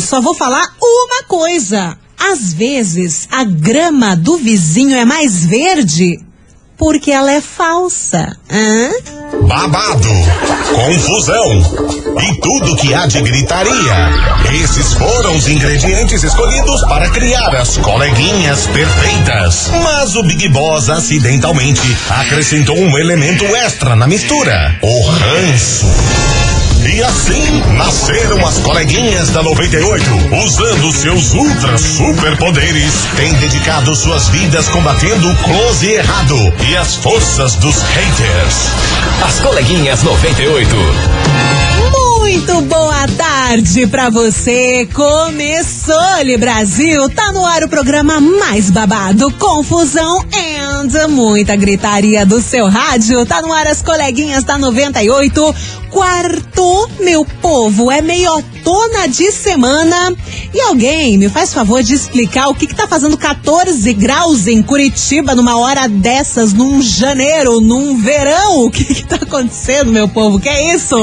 só vou falar uma coisa. Às vezes, a grama do vizinho é mais verde porque ela é falsa. Hã? Babado, confusão e tudo que há de gritaria. Esses foram os ingredientes escolhidos para criar as coleguinhas perfeitas. Mas o Big Boss acidentalmente acrescentou um elemento extra na mistura: o ranço. E assim nasceram as coleguinhas da 98, usando seus ultra superpoderes, têm dedicado suas vidas combatendo o close errado e as forças dos haters. As coleguinhas 98. Muito boa tarde pra você. Começou, Brasil. Tá no ar o programa mais babado, confusão and muita gritaria do seu rádio. Tá no ar as coleguinhas da 98. Quarto, meu povo, é meiotona de semana. E alguém me faz favor de explicar o que que tá fazendo 14 graus em Curitiba numa hora dessas, num janeiro, num verão? O que que tá acontecendo, meu povo? Que é isso?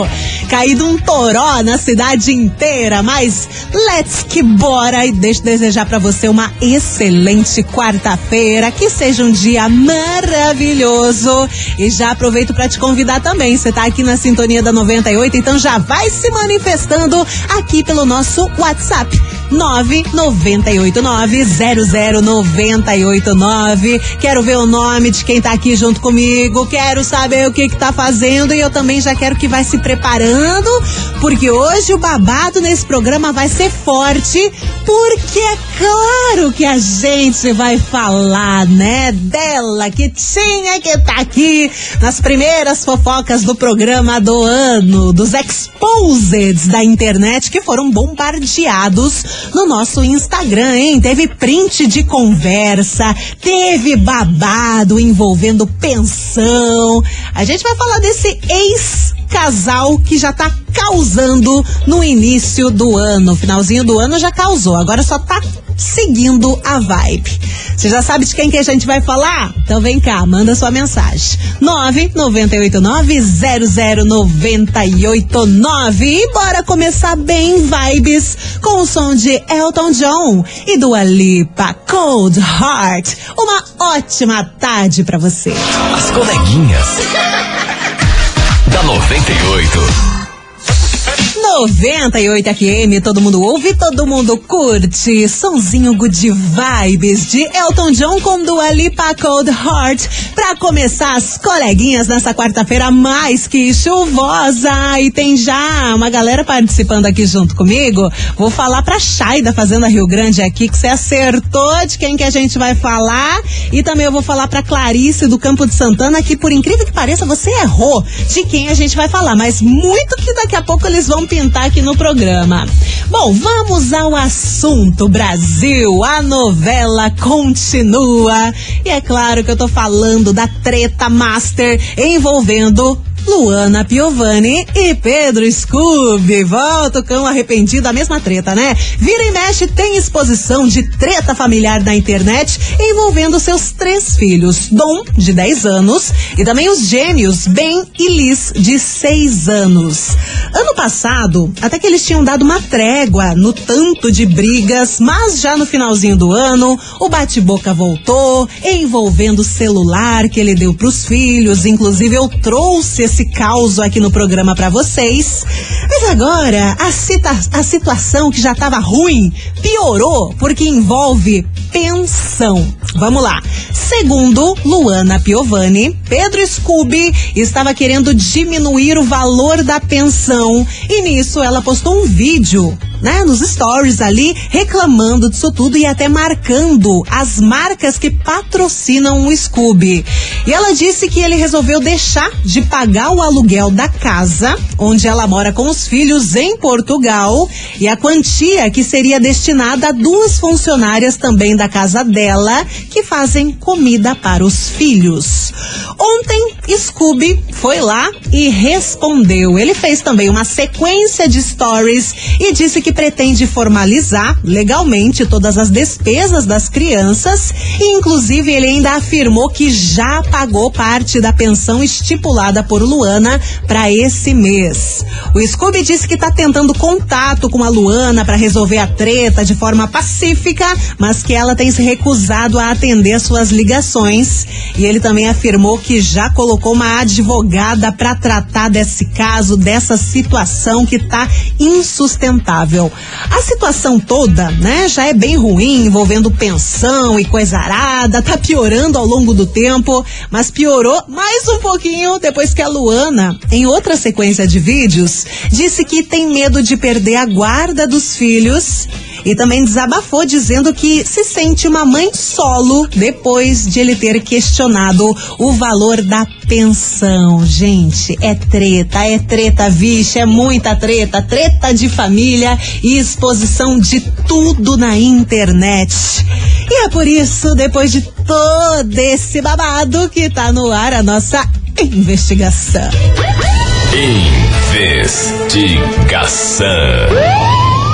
Caído um toró na cidade inteira, mas let's que bora e deixa eu desejar para você uma excelente quarta-feira, que seja um dia maravilhoso e já aproveito para te convidar também, você tá aqui na sintonia da 98, então já vai se manifestando aqui pelo nosso WhatsApp 998900989. Quero ver o nome de quem tá aqui junto comigo, quero saber o que que tá fazendo e eu também já quero que vai se preparando, porque hoje o babado nesse programa vai ser forte, porque é claro que a gente vai falar, né, dela que tinha que tá aqui nas primeiras fofocas do programa do ano, dos exposeds da internet que foram bombardeados no nosso Instagram, hein? Teve print de conversa, teve babado envolvendo pensão. A gente vai falar desse ex casal que já tá causando no início do ano. Finalzinho do ano já causou, agora só tá seguindo a vibe. Você já sabe de quem que a gente vai falar? Então vem cá, manda sua mensagem. 998900989 e bora começar bem vibes com o som de Elton John e do Alipa Cold Heart. Uma ótima tarde para você. As coleguinhas da 98. 98 FM, todo mundo ouve, todo mundo curte. Sonzinho good vibes de Elton John com Dua Lipa Cold Heart. Pra começar as coleguinhas nessa quarta-feira mais que chuvosa. E tem já uma galera participando aqui junto comigo. Vou falar pra Chay da Fazenda Rio Grande aqui que você acertou de quem que a gente vai falar. E também eu vou falar pra Clarice do Campo de Santana que por incrível que pareça você errou de quem a gente vai falar. Mas muito que daqui a pouco eles vão pintar aqui no programa. Bom, vamos ao assunto Brasil. A novela continua. E é claro que eu tô falando da treta master envolvendo Luana Piovani e Pedro Scooby. Volta o cão arrependido, a mesma treta, né? Vira e mexe tem exposição de treta familiar na internet envolvendo seus três filhos, Dom, de 10 anos, e também os gêmeos, Ben e Liz, de 6 anos. Ano passado, até que eles tinham dado uma trégua no tanto de brigas, mas já no finalzinho do ano, o bate-boca voltou, envolvendo o celular que ele deu pros filhos, inclusive eu trouxe esse caos aqui no programa para vocês. Mas agora, a, cita, a situação que já estava ruim piorou porque envolve pensão. Vamos lá. Segundo Luana Piovani, Pedro Scooby estava querendo diminuir o valor da pensão e nisso ela postou um vídeo né, nos stories ali, reclamando disso tudo e até marcando as marcas que patrocinam o Scooby. E ela disse que ele resolveu deixar de pagar o aluguel da casa, onde ela mora com os filhos em Portugal, e a quantia que seria destinada a duas funcionárias também da casa dela, que fazem comida para os filhos. Ontem Scooby foi lá e respondeu. Ele fez também uma sequência de stories e disse que pretende formalizar legalmente todas as despesas das crianças e inclusive ele ainda afirmou que já pagou parte da pensão estipulada por Luana para esse mês. O Scooby disse que está tentando contato com a Luana para resolver a treta de forma pacífica, mas que ela tem se recusado a atender suas ligações. E ele também afirmou que já colocou uma advogada para tratar desse caso, dessa situação que está insustentável. A situação toda, né, já é bem ruim, envolvendo pensão e coisa arada, tá piorando ao longo do tempo, mas piorou mais um pouquinho depois que a Luana, em outra sequência de vídeos, disse que tem medo de perder a guarda dos filhos e também desabafou dizendo que se sente uma mãe solo depois de ele ter questionado o valor da pensão. Gente, é treta, é treta, vixe, é muita treta, treta de família e exposição de tudo na internet. E é por isso, depois de todo esse babado, que tá no ar a nossa investigação. Investigação.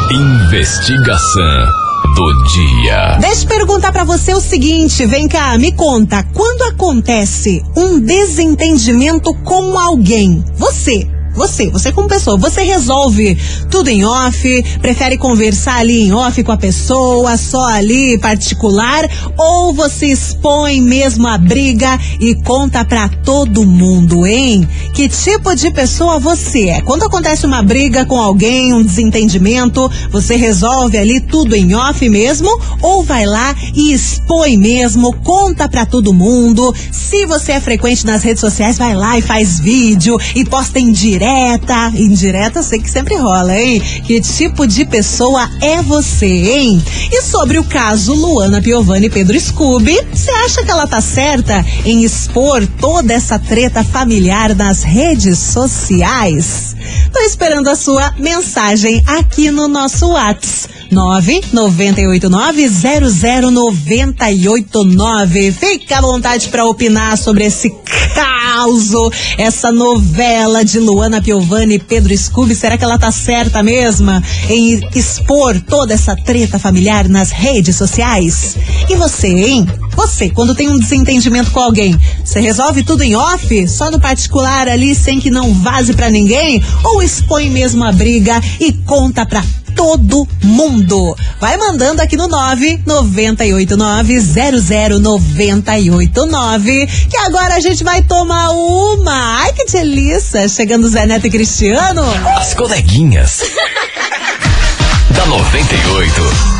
Investigação do dia. Deixa eu perguntar para você o seguinte, vem cá, me conta, quando acontece um desentendimento com alguém, você você, você como pessoa, você resolve tudo em off, prefere conversar ali em off com a pessoa, só ali particular, ou você expõe mesmo a briga e conta pra todo mundo, hein? Que tipo de pessoa você é? Quando acontece uma briga com alguém, um desentendimento, você resolve ali tudo em off mesmo, ou vai lá e expõe mesmo, conta pra todo mundo. Se você é frequente nas redes sociais, vai lá e faz vídeo e posta em direto indireta. Indireta, sei que sempre rola, hein? Que tipo de pessoa é você, hein? E sobre o caso Luana Piovani e Pedro Scooby, você acha que ela tá certa em expor toda essa treta familiar nas redes sociais? Tô esperando a sua mensagem aqui no nosso WhatsApp. 998900989. Fica à vontade para opinar sobre esse caos, essa novela de Luana Piovani e Pedro Scooby. Será que ela tá certa mesma em expor toda essa treta familiar nas redes sociais? E você, hein? Você, quando tem um desentendimento com alguém, você resolve tudo em off, só no particular ali, sem que não vaze para ninguém? Ou expõe mesmo a briga e conta pra todo mundo. Vai mandando aqui no 998900989 que agora a gente vai tomar uma. Ai, que delícia! Chegando Zé Neto e Cristiano. As coleguinhas. da 98.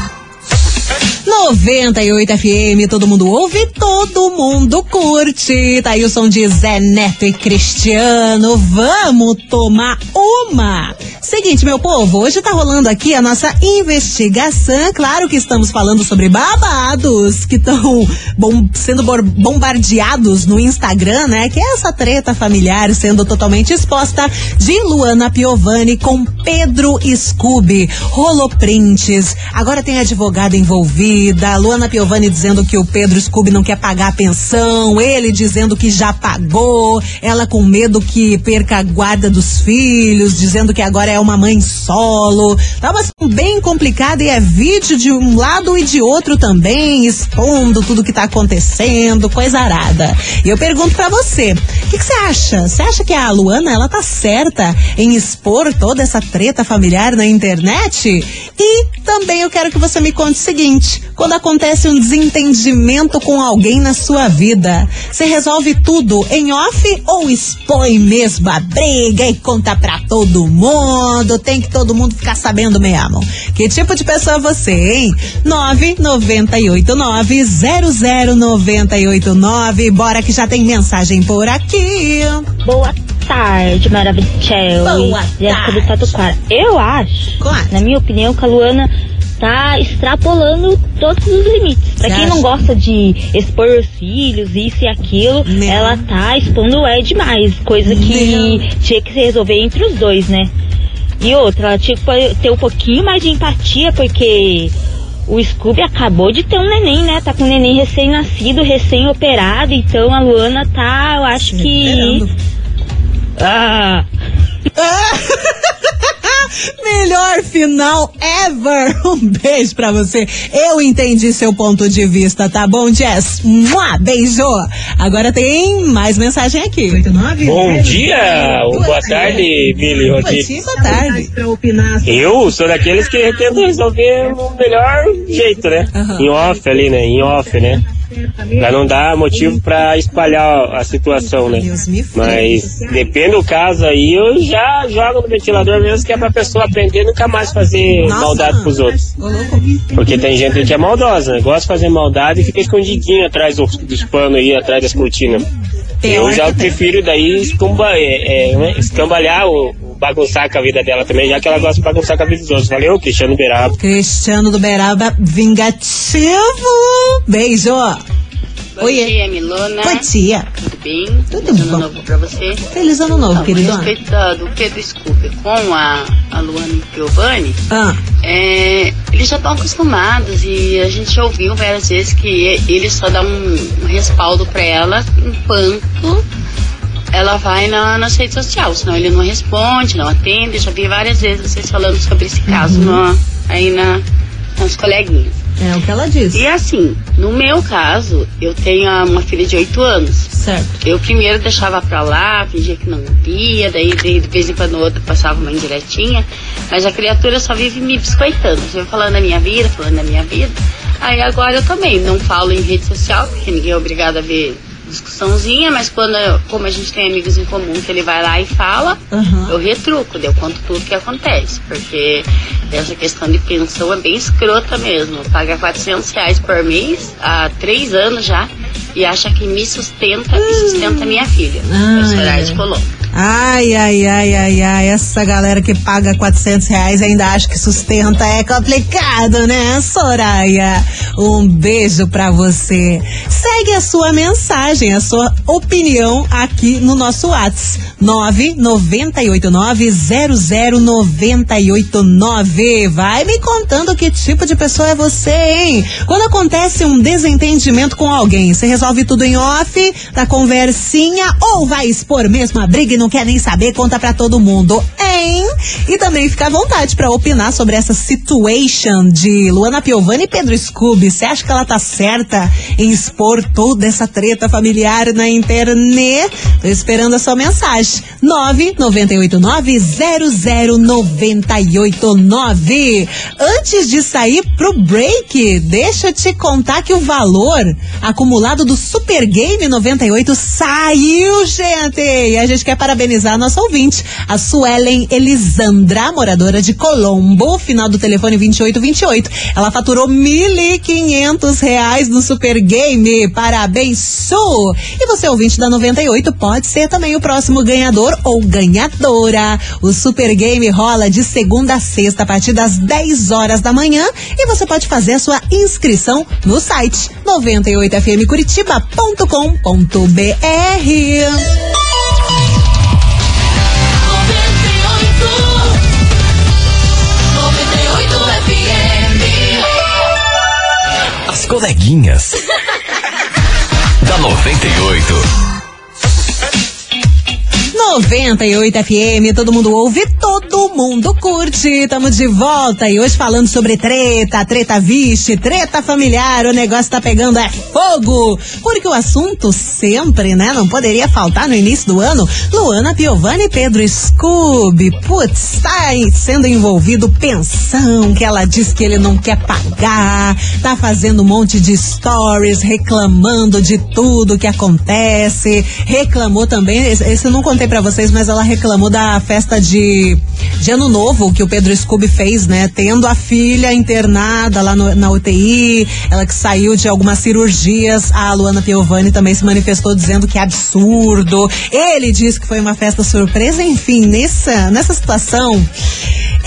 98 FM, todo mundo ouve, todo mundo curte. Tá aí o som de Zé Neto e Cristiano. Vamos tomar uma. Seguinte, meu povo, hoje tá rolando aqui a nossa investigação. Claro que estamos falando sobre babados que estão bom, sendo bombardeados no Instagram, né? Que é essa treta familiar sendo totalmente exposta de Luana Piovani com Pedro Scooby. Rolou prints, agora tem advogado envolvida, Luana Piovani dizendo que o Pedro Scooby não quer pagar a pensão, ele dizendo que já pagou, ela com medo que perca a guarda dos filhos, dizendo que agora é uma mãe solo. Tá uma situação bem complicada e é vídeo de um lado e de outro também, expondo tudo que tá acontecendo, coisa arada. E eu pergunto para você, o que você acha? Você acha que a Luana, ela tá certa em expor toda essa treta familiar na internet? E também eu quero que você me conte o seguinte, quando acontece um desentendimento com alguém na sua vida, você resolve tudo em off ou expõe mesmo a briga e conta pra todo mundo? Tem que todo mundo ficar sabendo mesmo. Que tipo de pessoa você, hein? 998900989. Bora que já tem mensagem por aqui. Boa tarde, maravilhosa. Boa tarde. Eu acho, Claro. na minha opinião, que a Luana tá extrapolando todos os limites. Pra quem não gosta de expor os filhos, isso e aquilo, Não. ela tá expondo é demais. Coisa que Não. tinha que se resolver entre os dois, né? E outra, ela tinha que ter um pouquinho mais de empatia, porque o Scooby acabou de ter um neném, né? Tá com um neném recém-nascido, recém-operado, então a Luana tá, eu acho que. Esperando. Ah, Melhor final ever. Um beijo pra você. Eu entendi seu ponto de vista, tá bom, Jess? Mua, beijo. Agora tem mais mensagem aqui. 89? Bom dia, ou boa tarde, Billy dia, boa tarde. Eu sou daqueles que tentam resolver no melhor jeito, né? Aham. Em off ali, né? Em off, né? Pra não dar motivo pra espalhar a situação, né? Mas depende do caso aí, eu já jogo no ventilador mesmo, que é pra pessoa aprender nunca mais fazer maldade pros outros. Porque tem gente que é maldosa, né? Gosta de fazer maldade e fica escondidinho atrás dos, dos panos aí, atrás das cortinas. Eu já prefiro daí escumba, é, é, né? escambalhar ou bagunçar com a vida dela também, já que ela gosta de bagunçar com a vida dos outros. Valeu, Cristiano Beraba. Cristiano do Beraba, vingativo. Beijo. Bom Oiê. dia, Milona. Bom dia. Tudo bem? Tudo Feliz bom. ano novo pra você. Feliz ano novo, a querido. respeito do Pedro Scooper com a, a Luana Piovani, Ah, é, eles já estão acostumados e a gente já ouviu várias vezes que ele só dá um, um respaldo pra ela enquanto ela vai na, nas redes sociais, senão ele não responde, não atende. Já vi várias vezes vocês falando sobre esse caso no- aí na, nas coleguinhas. é o que ela disse. E assim, no meu caso, eu tenho uma filha de 8 anos. Certo. Eu primeiro deixava pra lá, fingia que não via, daí de, vez em quando outra passava uma indiretinha, mas a criatura só vive me biscoitando, vive falando da minha vida, falando da minha vida. Aí agora eu também não falo em rede social, porque ninguém é obrigado a ver discussãozinha, mas quando eu- como a gente tem amigos em comum que ele vai lá e fala, Aham. eu retruco, eu conto tudo que acontece, porque essa questão de pensão é bem escrota mesmo. Paga 400 reais por mês há três anos já e acha que me sustenta e sustenta minha filha. Ah, Soraya é. de Colombo. Ai, ai, ai, ai, ai, essa galera que paga 400 reais ainda acha que sustenta é complicado, né, Soraya? Um beijo pra você. Segue a sua mensagem, a sua opinião aqui no nosso WhatsApp. 998900989. Vai me contando que tipo de pessoa é você, hein? Quando acontece um desentendimento com alguém, você resolve tudo em off, da conversinha, ou vai expor mesmo a briga e não quer nem saber, conta pra todo mundo, hein? E também fica à vontade pra opinar sobre essa situation de Luana Piovani e Pedro Scooby. Você acha que ela tá certa em expor toda essa treta familiar na internet? Tô esperando a sua mensagem. 998900989. Antes de sair pro break, deixa eu te contar que o valor acumulado do Super Game 98 saiu, gente! E a gente quer parabenizar a nossa ouvinte, a Suelen Elisandra, moradora de Colombo, final do telefone 2828. Ela faturou 1.500 reais no Super Game. Parabéns, Su! E você, ouvinte da 98, pode ser também o próximo ganhador ou ganhadora. O Super Game rola de segunda a sexta a partir das 10 horas da manhã e você pode fazer a sua inscrição no site 98fmcuritiba.com.br. coleguinhas. da 98. 98 FM, todo mundo ouve, todo mundo curte. Estamos de volta e hoje falando sobre treta, treta vixe, treta familiar. O negócio tá pegando é fogo. Porque o assunto sempre, né, não poderia faltar no início do ano. Luana Piovani e Pedro Scooby. Putz, tá sendo envolvido pensão que ela diz que ele não quer pagar. Tá fazendo um monte de stories reclamando de tudo que acontece. Reclamou também, esse eu não contei pra vocês, mas ela reclamou da festa de, de ano novo que o Pedro Scooby fez, né? Tendo a filha internada lá no- na UTI, ela que saiu de algumas cirurgias. A Luana Piovani também se manifestou dizendo que é absurdo. Ele disse que foi uma festa surpresa, enfim, nessa, nessa situação.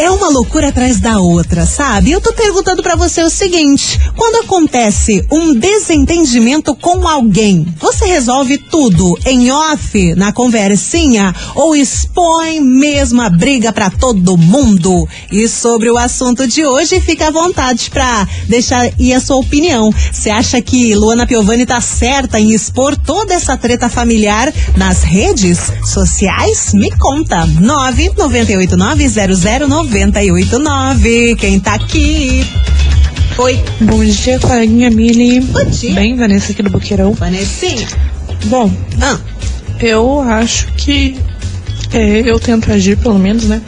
É uma loucura atrás da outra, sabe? Eu tô perguntando para você o seguinte: quando acontece um desentendimento com alguém, você resolve tudo em off, na conversinha, ou expõe mesmo a briga para todo mundo? E sobre o assunto de hoje, fica à vontade para deixar aí a sua opinião. Você acha que Luana Piovani tá certa em expor toda essa treta familiar nas redes sociais? Me conta. 998900989. Quem tá aqui? Oi. Bom dia, coleguinha Mili. Bom dia. Bem, Vanessa aqui do Boqueirão. Vanessinha. Bom, Ah, eu acho que é, eu tento agir, pelo menos, né?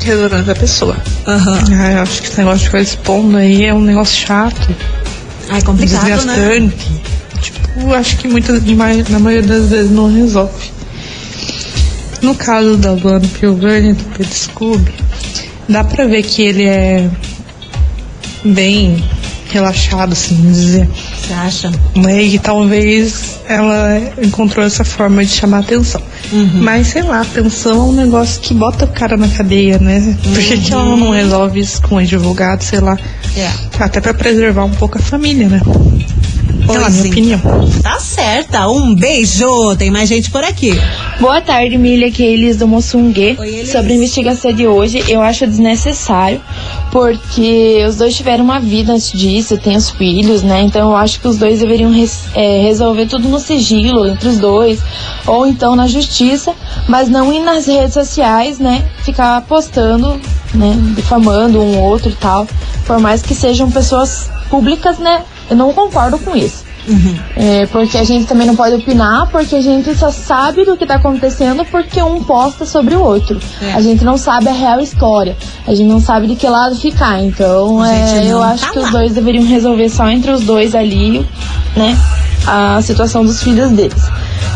Resolvendo a pessoa. aham. Ah, eu acho que esse negócio de ficar expondo aí é um negócio chato, Ai, complicado, né? desgastante. Tipo, acho que muitas, na maioria das vezes não resolve. No caso da Luana Piovani do Pedro Scooby, dá pra ver que ele é bem relaxado, assim, dizer. Você acha? né? E talvez ela encontrou essa forma de chamar atenção. Mas sei lá, atenção é um negócio que bota o cara na cadeia, né? Por que, que ela não resolve isso com o advogado, sei lá? É. Até pra preservar um pouco a família, né? Lá, Pois minha sim. opinião. Tá certa. Um beijo. Tem mais gente por aqui. Boa tarde, Milha, que é Elis do Moçungue. Sobre a investigação de hoje, eu acho desnecessário, porque os dois tiveram uma vida antes disso, tem os filhos, né? Então eu acho que os dois deveriam res- é, resolver tudo no sigilo entre os dois, ou então na justiça, mas não ir nas redes sociais, né? Ficar postando, né? Difamando um outro e tal. Por mais que sejam pessoas públicas, né? Eu não concordo com isso. É, porque a gente também não pode opinar, porque a gente só sabe do que tá acontecendo porque um posta sobre o outro. É. A gente não sabe a real história. A gente não sabe de que lado ficar. Então, é, eu acho tá que lá. os dois deveriam resolver só entre os dois ali, né? A situação dos filhos deles.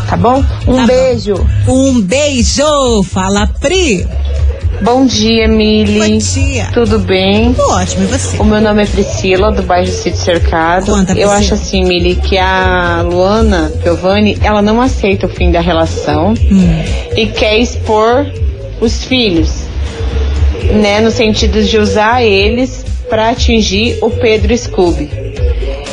Tá bom? Um Tá bom. beijo. Um beijo. Fala, Pri. Bom dia, Mili. Bom dia. Tudo bem? Tudo ótimo. E você? O meu nome é Priscila, do bairro Sítio Cercado. Conta, Eu acho assim, Mili, que a Luana Giovanni, ela não aceita o fim da relação Hum. e quer expor os filhos, né, no sentido de usar eles para atingir o Pedro Scooby.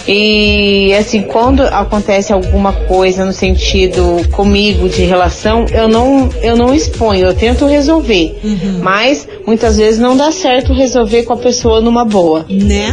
E assim, quando acontece alguma coisa no sentido comigo de relação, eu não, eu não exponho, eu tento resolver. Mas muitas vezes não dá certo resolver com a pessoa numa boa. Né?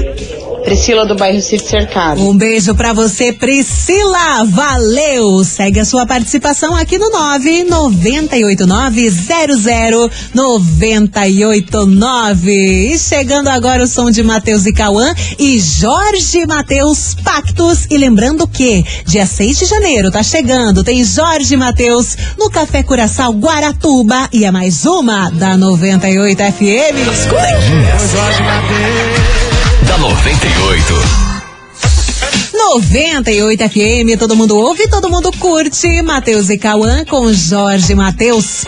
Priscila do bairro Sítio Cercado. Um beijo pra você, Priscila. Valeu! Segue a sua participação aqui no 998900989. E chegando agora o som de Matheus e Cauã e Jorge Matheus Pactos. E lembrando que dia 6 de janeiro tá chegando, tem Jorge Matheus no Café Curaçao Guaratuba e é mais uma da 98 FM. As coleguinhas. Da 98. 98 FM, todo mundo ouve, todo mundo curte. Matheus e Cauã com Jorge Matheus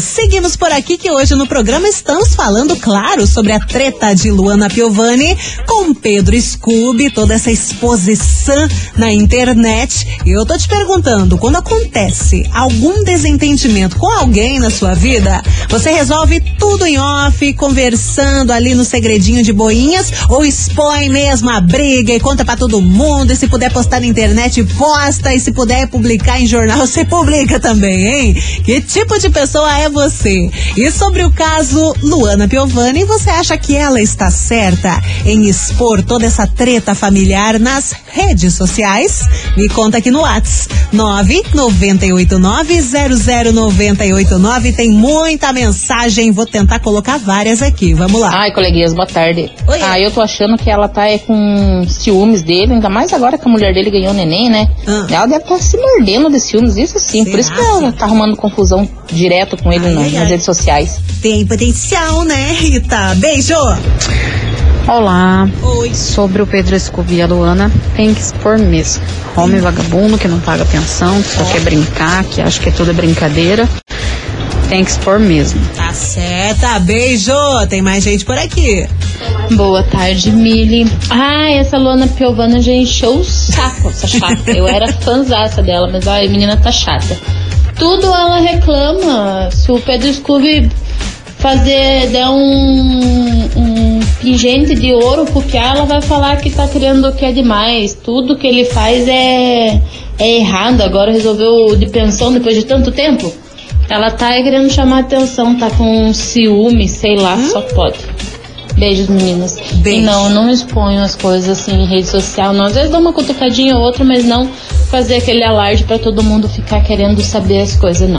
Seguimos por aqui que hoje no programa estamos falando, claro, sobre a treta de Luana Piovani com Pedro Scooby, toda essa exposição na internet. E eu tô te perguntando, quando acontece algum desentendimento com alguém na sua vida, você resolve tudo em off, conversando ali no segredinho de boinhas, ou expõe mesmo a briga e conta pra todo mundo, e se puder postar na internet, posta, e se puder publicar em jornal, você publica também, hein? Que tipo de pessoa é você? E sobre o caso Luana Piovani, você acha que ela está certa em expor toda essa treta familiar nas redes sociais? Me conta aqui no WhatsApp, 998900989. Tem muita mensagem, vou tentar colocar várias aqui. Vamos lá. Ai, coleguinhas, boa tarde. Oi. Ah, eu tô achando que ela tá é, com ciúmes dele, ainda mais agora que a mulher dele ganhou neném, né? Ah. Ela deve estar se mordendo de ciúmes, isso sim. Por isso que Será, ela tá arrumando confusão direto com ele Ai, ai, nas ai. redes sociais. Tem potencial, né, Rita? Beijo! Olá. Oi. Sobre o Pedro Scooby e a Luana, tem que expor mesmo. Homem vagabundo que não paga pensão, que só quer brincar, que acha que é tudo brincadeira. Tem que expor mesmo. Tá certa, beijo! Tem mais gente por aqui. Boa tarde, Mili. Ah, essa Luana Piovana já encheu o saco, essa chata. Eu era fãzaça dela, mas a menina tá chata. Tudo ela reclama. Se o Pedro Scooby fazer, dar um, um pingente de ouro pro Piá, ela vai falar que tá criando o que é demais. Tudo que ele faz é, é errado. Agora resolveu de pensão depois de tanto tempo. Ela tá querendo chamar atenção, tá com ciúme, sei lá, só pode. Beijos, meninas. E não, não exponham as coisas assim em rede social. Não, às vezes dá uma cutucadinha ou outra, mas não fazer aquele alarde pra todo mundo ficar querendo saber as coisas, não.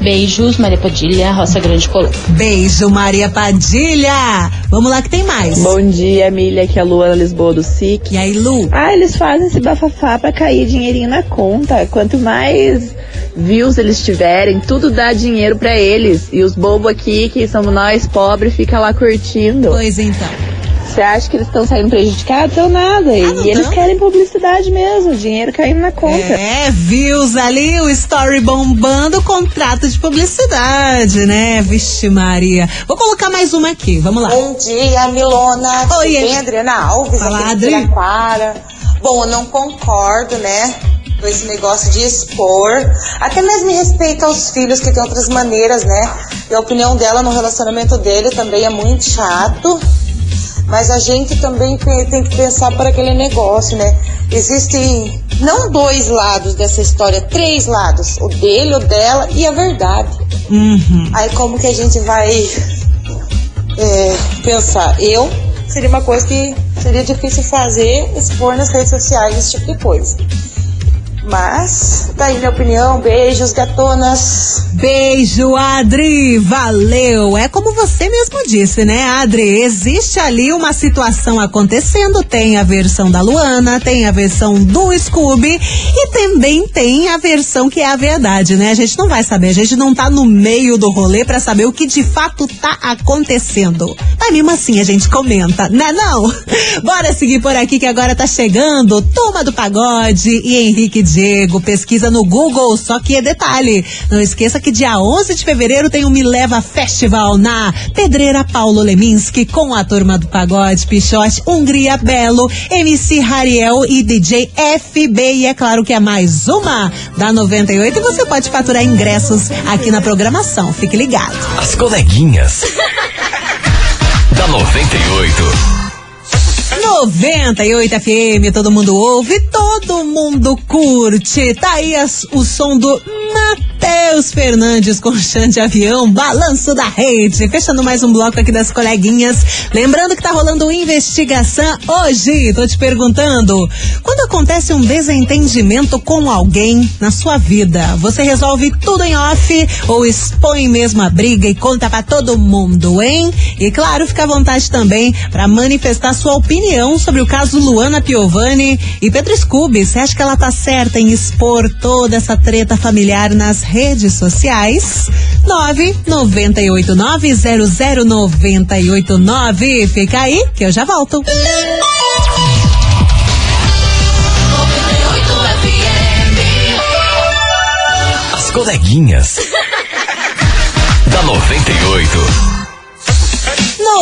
Beijos, Maria Padilha, Roça Grande Colô. Beijo, Maria Padilha. Vamos lá que tem mais. Bom dia, Milha, aqui é a Luana Lisboa do SIC. E aí, Lu? Ah, eles fazem esse bafafá pra cair dinheirinho na conta. Quanto mais views eles tiverem, tudo dá dinheiro pra eles. E os bobos aqui, que somos nós pobres, fica lá curtindo. Pois então. Você acha que eles estão saindo prejudicados? Ou nada. Ah, e eles querem publicidade mesmo, dinheiro caindo na conta. É, views ali, o story bombando, contrato de publicidade, né? Vixe Maria. Vou colocar mais uma aqui, vamos lá. Bom dia, Milona. Oi, Adriana Alves? Fala, aqui Adri. Bom, eu não concordo, né? Com esse negócio de expor. Até mesmo em respeito aos filhos, que tem outras maneiras, né? E a opinião dela no relacionamento dele também é muito chato. Mas a gente também tem que pensar por aquele negócio, né? Existem não dois lados dessa história, três lados. O dele, o dela e a verdade. Uhum. Aí como que a gente vai é, pensar? Eu seria uma coisa que seria difícil fazer, expor nas redes sociais, esse tipo de coisa. Mas, tá aí minha opinião. Beijos, gatonas. Beijo, Adri. Valeu. É como você mesmo disse, né, Adri? Existe ali uma situação acontecendo. Tem a versão da Luana, tem a versão do Scooby e também tem a versão que é a verdade, né? A gente não vai saber. A gente não tá no meio do rolê pra saber o que de fato tá acontecendo. Mas mesmo assim a gente comenta, né? Não? Bora seguir por aqui que agora tá chegando. Turma do Pagode e Henrique Diego. Pesquisa no Google, só que é detalhe. Não esqueça que dia 11 de fevereiro tem o Me Leva Festival na Pedreira Paulo Leminski com a Turma do Pagode, Pichote, Hungria Belo, MC Rariel e DJ FB. E é claro que é mais uma da 98 e você pode faturar ingressos aqui na programação. Fique ligado. As coleguinhas. da 98. 98 FM, todo mundo ouve, todo mundo curte. Tá aí as- o som do Matheus Fernandes com chão de avião, balanço da rede. Fechando mais um bloco aqui das coleguinhas. Lembrando que tá rolando investigação hoje. Tô te perguntando, quando acontece um desentendimento com alguém na sua vida, você resolve tudo em off ou expõe mesmo a briga e conta pra todo mundo, hein? E claro, fica à vontade também pra manifestar sua opinião sobre o caso Luana Piovani e Pedro Scooby. Você acha que ela tá certa em expor toda essa treta familiar nas redes sociais? 998900989. Fica aí que eu já volto. As coleguinhas. da 98.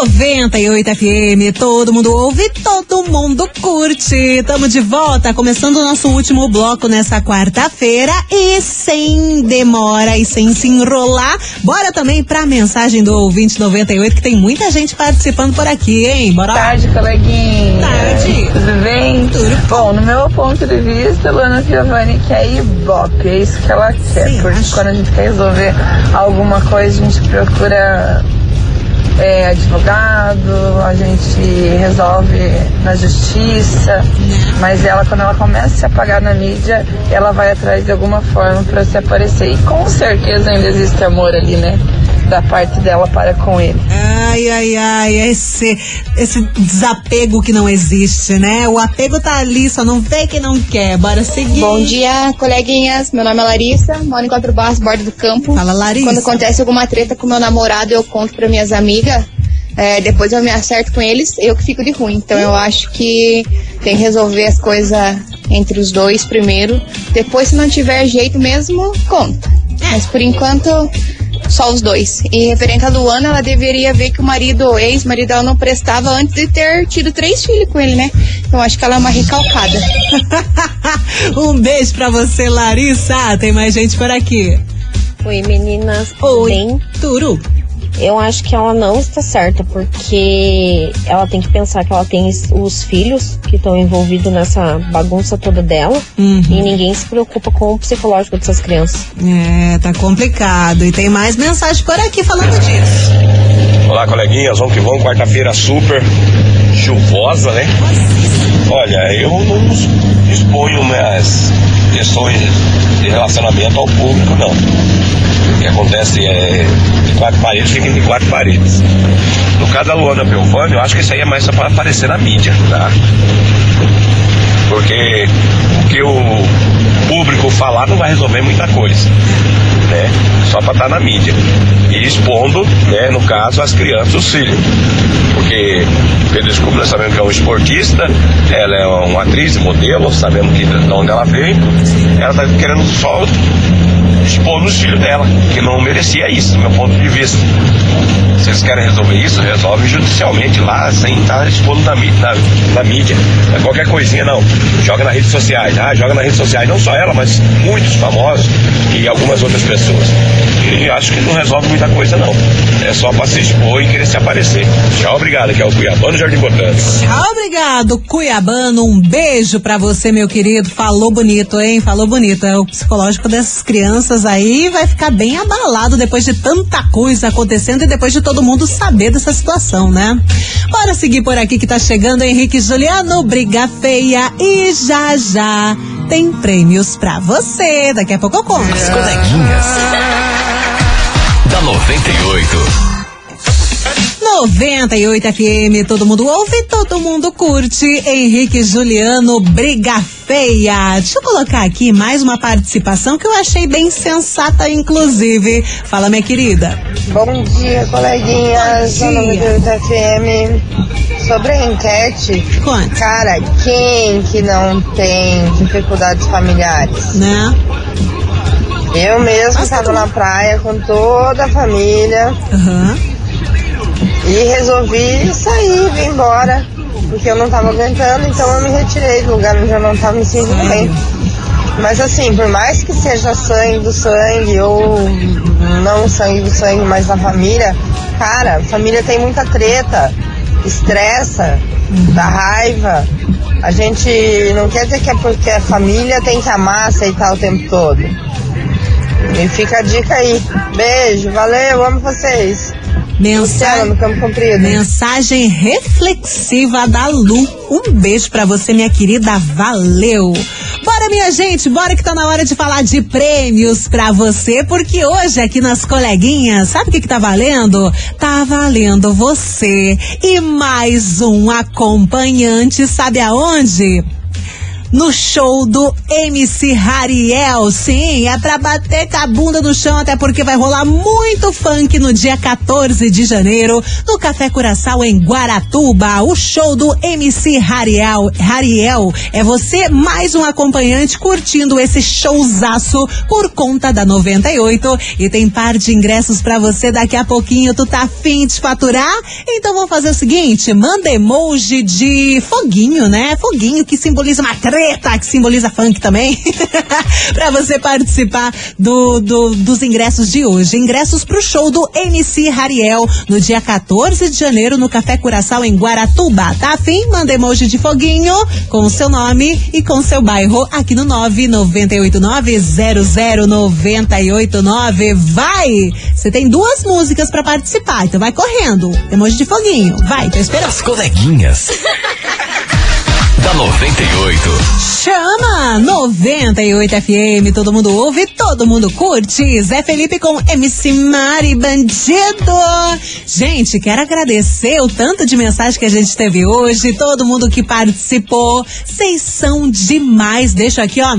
98 FM, todo mundo ouve, todo mundo curte. Tamo de volta, começando o nosso último bloco nessa quarta-feira e sem demora e sem se enrolar, bora também pra mensagem do ouvinte 98 que tem muita gente participando por aqui, hein? Bora lá. Tarde, coleguinha. Tarde. Tudo bem? Bom, no meu ponto de vista, Luana Giovanni quer ibope. É isso que ela quer. porque quando a gente quer resolver alguma coisa, a gente procura é, advogado, a gente resolve na justiça. Mas ela, quando ela começa a se apagar na mídia, ela vai atrás de alguma forma para se aparecer. E com certeza ainda existe amor ali, né? Da parte dela para com ele. Ai, ai, ai, esse, esse desapego que não existe, né? O apego tá ali, só não vê quem não quer. Bora seguir. Bom dia, coleguinhas. Meu nome é Larissa, moro em Quatro Barras, borda do campo. Fala, Larissa. Quando acontece alguma treta com meu namorado, eu conto para minhas amigas. É, depois eu me acerto com eles, eu que fico de ruim. Então eu acho que tem que resolver as coisas entre os dois primeiro. Depois, se não tiver jeito mesmo, conta. Mas por enquanto, só os dois. E referente a Luana, ela deveria ver que o marido, o ex-marido dela não prestava antes de ter tido três filhos com ele, né? Então acho que ela é uma recalcada. um beijo pra você, Larissa. Tem mais gente por aqui. Oi, meninas. Oi. Bem? Turu. Eu acho que ela não está certa, porque ela tem que pensar que ela tem os filhos que estão envolvidos nessa bagunça toda dela Uhum. e ninguém se preocupa com o psicológico dessas crianças. É, tá complicado. E tem mais mensagem por aqui falando disso. Olá, coleguinhas, vamos que vamos. Quarta-feira super chuvosa, né? Olha, eu não exponho minhas questões de relacionamento ao público, não. Que acontece é de quatro paredes, fica entre quatro paredes. No caso da Luana Piovani, eu acho que isso aí é mais só para aparecer na mídia, tá? Porque o que o público falar não vai resolver muita coisa, né? Só para estar na mídia. E expondo, né, no caso, as crianças, os filhos. Porque Pedro Scooby, sabemos que é um esportista, ela é uma atriz, modelo, sabemos que de onde ela veio. Ela tá querendo só expor os filhos dela, que não merecia isso, do meu ponto de vista. Se querem resolver isso, resolve judicialmente lá, sem estar expondo na, na, na mídia. É Qualquer coisinha, não. Joga nas redes sociais. Ah, joga nas redes sociais. Não só ela, mas muitos famosos e algumas outras pessoas. E acho que não resolve muita coisa, não. É só para se expor e querer se aparecer. Tchau, obrigado. Aqui é o Cuiabano Jardim Botânico. Tchau, obrigado, Cuiabano. Um beijo pra você, meu querido. Falou bonito, hein? Falou bonito. É o psicológico dessas crianças aí vai ficar bem abalado depois de tanta coisa acontecendo e depois de todo mundo saber dessa situação, né? Bora seguir por aqui que tá chegando Henrique e Juliano, briga feia e já já tem prêmios pra você. Daqui a pouco eu conto. As coleguinhas. da 98. 98 FM, todo mundo ouve, todo mundo curte. Henrique Juliano, briga feia. Deixa eu colocar aqui mais uma participação que eu achei bem sensata, inclusive. Fala, minha querida. Bom dia, coleguinhas Bom da dia. 98 FM. Sobre a enquete, cara, quem que não tem dificuldades familiares? Né? Eu mesmo estava na praia com toda a família e resolvi sair, vir embora, porque eu não estava aguentando, então eu me retirei do lugar onde eu não estava me sentindo bem. Mas assim, por mais que seja sangue do sangue ou não sangue do sangue, mas da família, cara, família tem muita treta, estressa, dá raiva. A gente não quer dizer que é porque a família tem que amar, aceitar o tempo todo. E fica a dica aí. Beijo, valeu, amo vocês. Comprido. Mensagem reflexiva da Lu. Um beijo pra você, minha querida. Valeu. Bora, minha gente, bora que tá na hora de falar de prêmios pra você, porque hoje aqui nas coleguinhas, sabe o que que tá valendo? Tá valendo você e mais um acompanhante, sabe aonde? No show do MC Rariel. Sim, é pra bater com a bunda no chão, até porque vai rolar muito funk no dia 14 de janeiro, no Café Curaçao, em Guaratuba. O show do MC Rariel. Rariel é você mais um acompanhante curtindo esse showzaço por conta da 98. E tem par de ingressos pra você daqui a pouquinho. Tu tá afim de faturar? Então vamos fazer o seguinte: manda emoji de foguinho, né? Foguinho que simboliza uma treta, que simboliza funk também. pra você participar do, do- dos ingressos de hoje. Ingressos pro show do MC Rariel no dia 14 de janeiro no Café Curaçao em Guaratuba. Tá afim? Manda emoji de foguinho com o seu nome e com o seu bairro aqui no 998900989. Vai! Você tem duas músicas pra participar, então vai correndo. Emoji de foguinho. Vai, tô esperando. As coleguinhas. da 98. Chama 98 FM, todo mundo ouve, todo mundo curte. Zé Felipe com MC Mari Bandido. Gente, quero agradecer o tanto de mensagem que a gente teve hoje, todo mundo que participou. Vocês são demais. Deixo aqui, ó,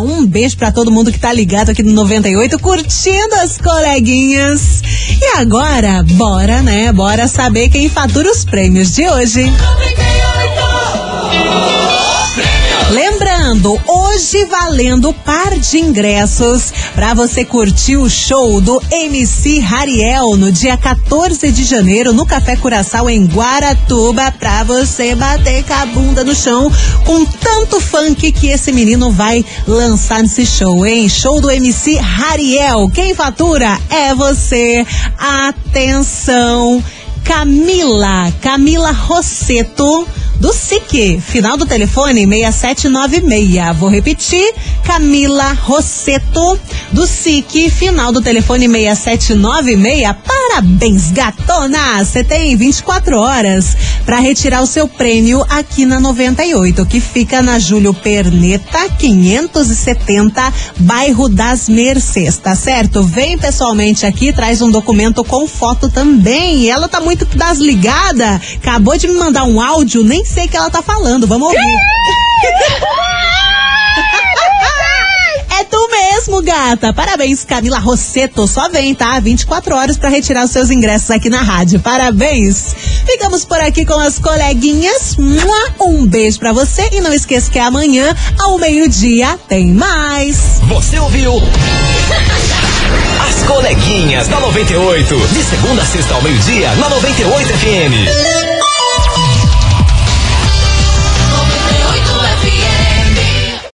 um beijo pra todo mundo que tá ligado aqui no 98, curtindo as coleguinhas. E agora, bora, né? Bora saber quem fatura os prêmios de hoje. Lembrando hoje valendo par de ingressos para você curtir o show do MC Rariel no dia 14 de janeiro no Café Curaçao em Guaratuba para você bater com a bunda no chão com tanto funk que esse menino vai lançar nesse show, hein? Show do MC Rariel. Quem fatura é você. Atenção. Camila, Camila Rosseto do SIC, final do telefone 6796. Vou repetir, Camila Rosseto do SIC, final do telefone 6796. Parabéns, gatona! Você tem 24 horas para retirar o seu prêmio aqui na 98, que fica na Júlio Perneta 570, bairro das Mercês, tá certo? Vem pessoalmente aqui, traz um documento com foto também. Ela tá muito das ligada, acabou de me mandar um áudio, nem sei o que ela tá falando. Vamos ouvir. É tu mesmo, gata. Parabéns, Camila Rosseto. Só vem, tá? 24 horas para retirar os seus ingressos aqui na rádio. Parabéns. Ficamos por aqui com as coleguinhas. Um beijo para você e não esqueça que amanhã, ao meio-dia, tem mais. Você ouviu? As coleguinhas da 98. De segunda a sexta ao meio-dia, na 98 FM.